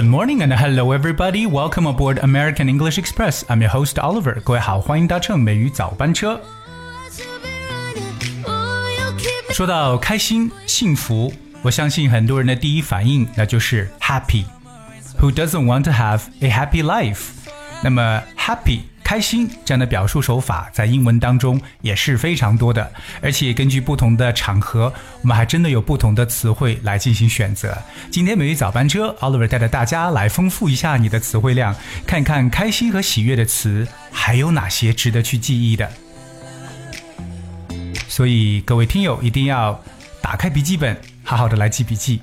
Good morning and hello everybody. Welcome aboard American English Express. I'm your host Oliver. 各位好，欢迎搭乘美语早班车。说到开心、幸福，我相信很多人的第一反应那就是 happy。Who doesn't want to have a happy life？那么 happy 开心这样的表述手法在英文当中也是非常多的，而且根据不同的场合，我们还真的有不同的词汇来进行选择。今天美语早班车，Oliver 带着大家来丰富一下你的词汇量，看看开心和喜悦的词还有哪些值得去记忆的。所以各位听友一定要打开笔记本，好好的来记笔记。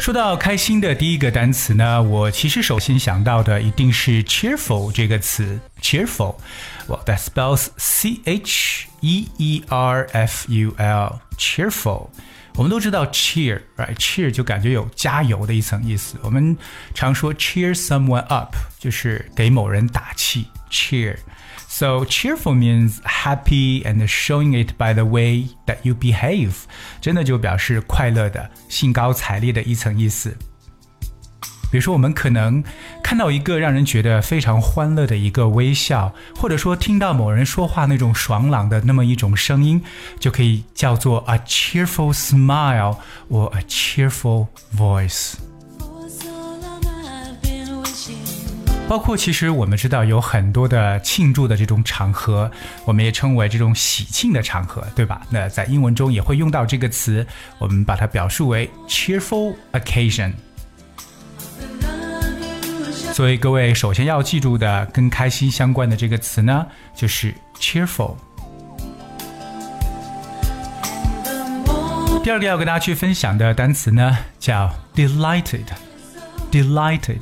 说到开心的第一个单词呢，我其实首先想到的一定是 cheerful 这个词。cheerful，well that spells C H E E R F U L。cheerful，我们都知道 cheer，right？cheer 就感觉有加油的一层意思。我们常说 cheer someone up，就是给某人打气。cheer。So cheerful means happy and showing it by the way that you behave，真的就表示快乐的、兴高采烈的一层意思。比如说，我们可能看到一个让人觉得非常欢乐的一个微笑，或者说听到某人说话那种爽朗的那么一种声音，就可以叫做 a cheerful smile or a cheerful voice。 包括其实我们知道有很多的庆祝的这种场合，我们也称为这种喜庆的场合，对吧？那在英文中也会用到这个词，我们把它表述为 cheerful occasion。所以各位首先要记住的跟开心相关的这个词呢，就是 cheerful。第二个要跟大家去分享的单词呢，叫 delighted，delighted。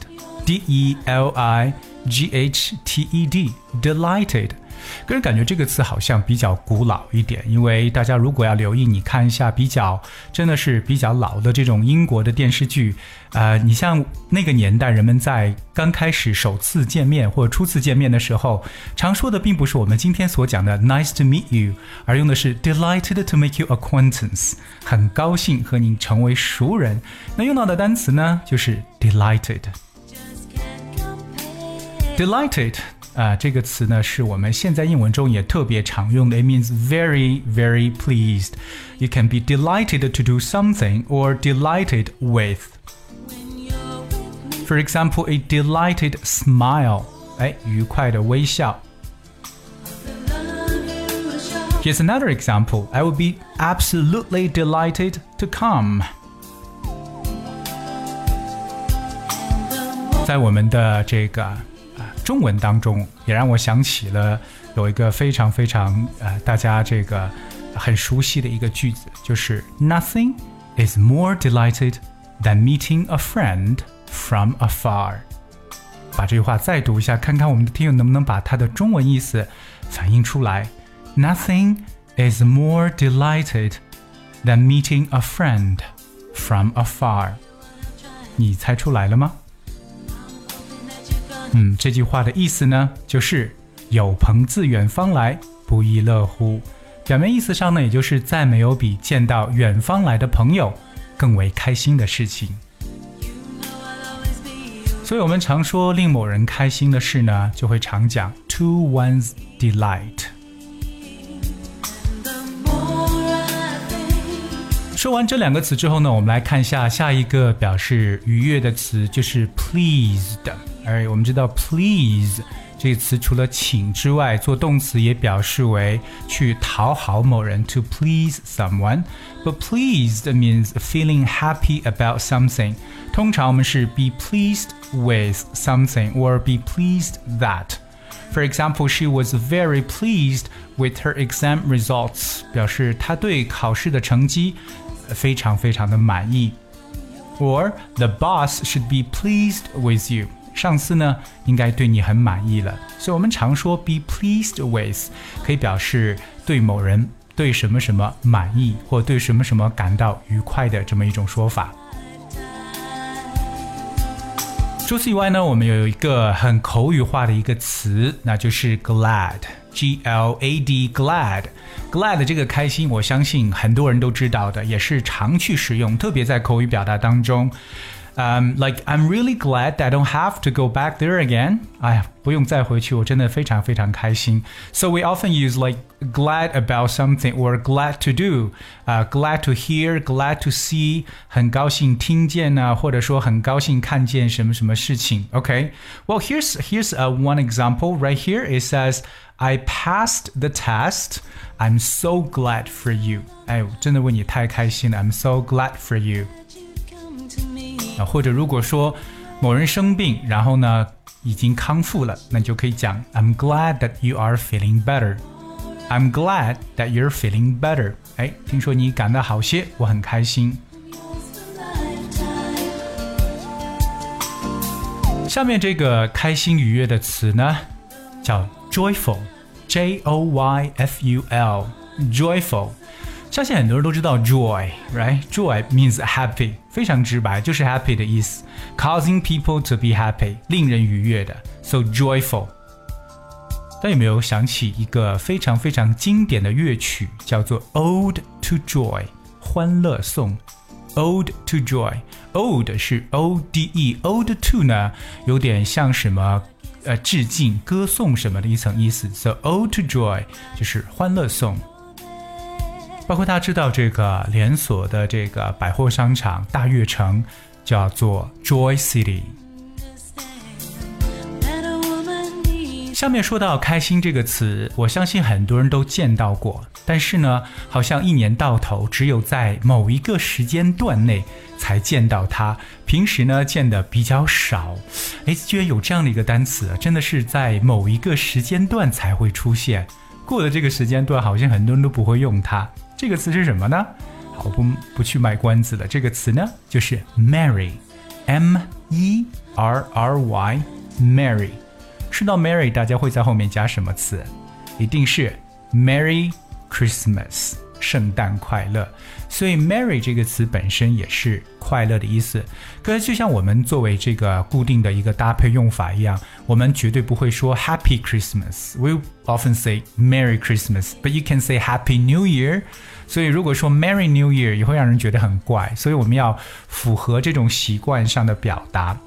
Delighted，。个人感觉这个词好像比较古老一点，因为大家如果要留意，你看一下比较真的是比较老的这种英国的电视剧，呃，你像那个年代人们在刚开始首次见面或初次见面的时候，常说的并不是我们今天所讲的 nice to meet you，而用的是 delighted to make you acquaintance，很高兴和你成为熟人。那用到的单词呢，就是 delighted。Delighted 啊，这个词呢是我们现在英文中也特别常用的。It means very, very pleased. You can be delighted to do something or delighted with. For example, a delighted smile. 哎，愉快的微笑。Here's another example. I would be absolutely delighted to come. 在我们的这个 中文当中也让我想起了有一个非常非常呃大家这个很熟悉的一个句子，就是 Nothing is more delighted than meeting a friend from afar。把这句话再读一下，看看我们的听友能不能把它的中文意思反映出来。Nothing is more delighted than meeting a friend from afar。你猜出来了吗？嗯，这句话的意思呢，就是有朋自远方来，不亦乐乎。表面意思上呢，也就是再没有比见到远方来的朋友更为开心的事情。所以，我们常说令某人开心的事呢，就会常讲 to one's delight。说完这两个词之后呢，我们来看一下下一个表示愉悦的词，就是 pleased。而我们知道 please 这个词除了请之外，做动词也表示为去讨好某人，to please someone。But pleased means feeling happy about something。通常我们是 be pleased with something or be pleased that。For example, she was very pleased with her exam results，表示她对考试的成绩非常非常的满意。Or the boss should be pleased with you。 上司呢，应该对你很满意了，所以我们常说 be pleased with，可以表示对某人对什么什么满意，或对什么什么感到愉快的这么一种说法。除此以外呢，我们有一个很口语化的一个词，那就是 glad。G L A D glad glad 这个开心，我相信很多人都知道的，也是常去使用，特别在口语表达当中。um, like I'm really glad that I don't have to go back there again. 哎呀，不用再回去，我真的非常非常开心。So we often use like glad about something or glad to do. 啊、uh,，glad to hear, glad to see，很高兴听见呢，或者说很高兴看见什么什么事情。Okay. Well, here's here's a one example right here. It says. I passed the test. I'm so glad for you. 哎，真的为你太开心了。I'm so glad for you. 啊，或者如果说某人生病，然后呢已经康复了，那就可以讲 I'm glad that you are feeling better. I'm glad that you're feeling better. 哎，听说你感到好些，我很开心。下面这个开心愉悦的词呢，叫 joyful，J O Y F U L，joyful。 相信很多人都知道 joy，right？joy means happy，非常直白，就是 happy 的意思，causing people to be happy，令人愉悦的，so joyful。但有没有想起一个非常非常经典的乐曲，叫做《Ode to Joy》欢乐颂？Ode to Joy，Ode 是 O D E，Ode to 呢有点像什么呃致敬、歌颂什么的一层意思，so Ode to Joy 就是欢乐颂。包括大家知道这个连锁的这个百货商场大悦城，叫做 Joy City。下面说到开心这个词，我相信很多人都见到过，但是呢，好像一年到头只有在某一个时间段内才见到它，平时呢见的比较少。哎，居然有这样的一个单词，真的是在某一个时间段才会出现，过了这个时间段，好像很多人都不会用它。这个词是什么呢？好，不不去卖关子了。这个词呢，就是 Merry，M E R R Y，Merry。说到 Merry，大家会在后面加什么词？一定是 Merry Christmas，圣诞快乐。所以 Merry 这个词本身也是快乐的意思。可是就像我们作为这个固定的一个搭配用法一样，我们绝对不会说 Happy Christmas。We often say Merry Christmas，but you can say Happy New Year。所以如果说 Merry New Year 也会让人觉得很怪，所以我们要符合这种习惯上的表达。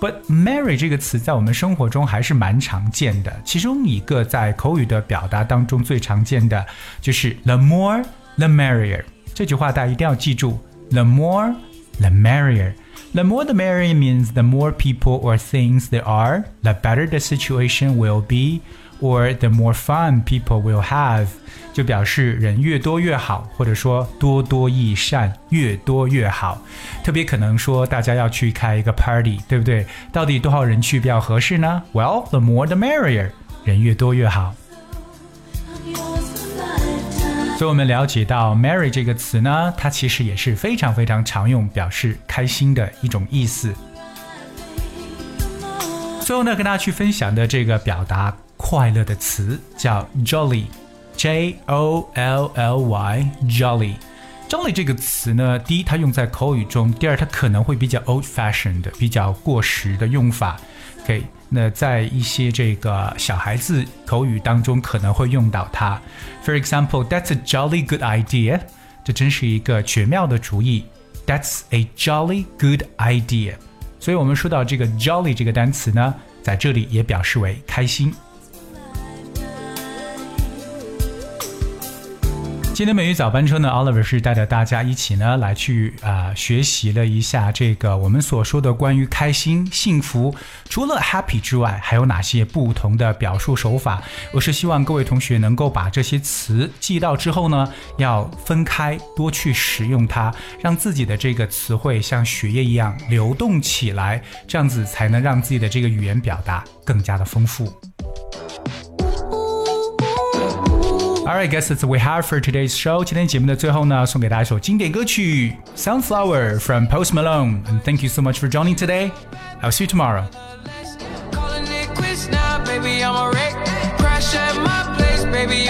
But Merry 这个词在我们生活中还是蛮常见的。其中一个在口语的表达当中最常见的就是 The more the merrier。 这句话大家一定要记住：the more the merrier。The more the merrier means the more people or things there are, the better the situation will be, or the more fun people will have。就表示人越多越好，或者说多多益善，越多越好。特别可能说大家要去开一个 party，对不对？到底多少人去比较合适呢？Well, the more the merrier，人越多越好。 所以我们了解到 “merry” 这个词呢，它其实也是非常非常常用，表示开心的一种意思。最后呢，跟大家去分享的这个表达快乐的词叫 “jolly”，J O L L Y，jolly。jolly 这个词呢，第一它用在口语中，第二它可能会比较 old-fashioned，比较过时的用法。OK。那在一些这个小孩子口语当中可能会用到它。For example, that's a jolly good idea。这真是一个绝妙的主意。That's a jolly good idea。所以我们说到这个 jolly 这个单词呢，在这里也表示为开心。今天美语早班车呢，Oliver 是带着大家一起呢来去啊学习了一下这个我们所说的关于开心、幸福，除了 happy 之外，还有哪些不同的表述手法？我是希望各位同学能够把这些词记到之后呢，要分开多去使用它，让自己的这个词汇像血液一样流动起来，这样子才能让自己的这个语言表达更加的丰富。Alright, guys, that's what we have for today's show. 今天节目的最后呢，送给大家一首经典歌曲《Sunflower》from Post Malone. And thank you so much for joining today. I'll see you tomorrow. Screaming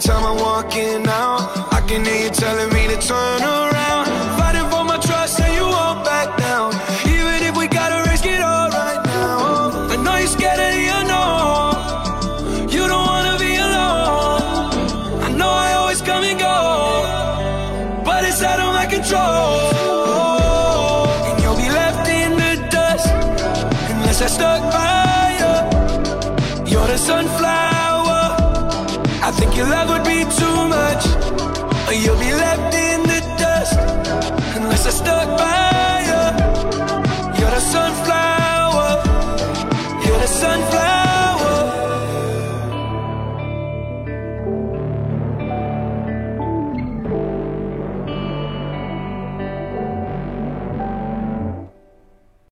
time I'm walking out, I can hear you telling me to turn around. would be too much. Or you'll be left in the dust. Unless I stuck by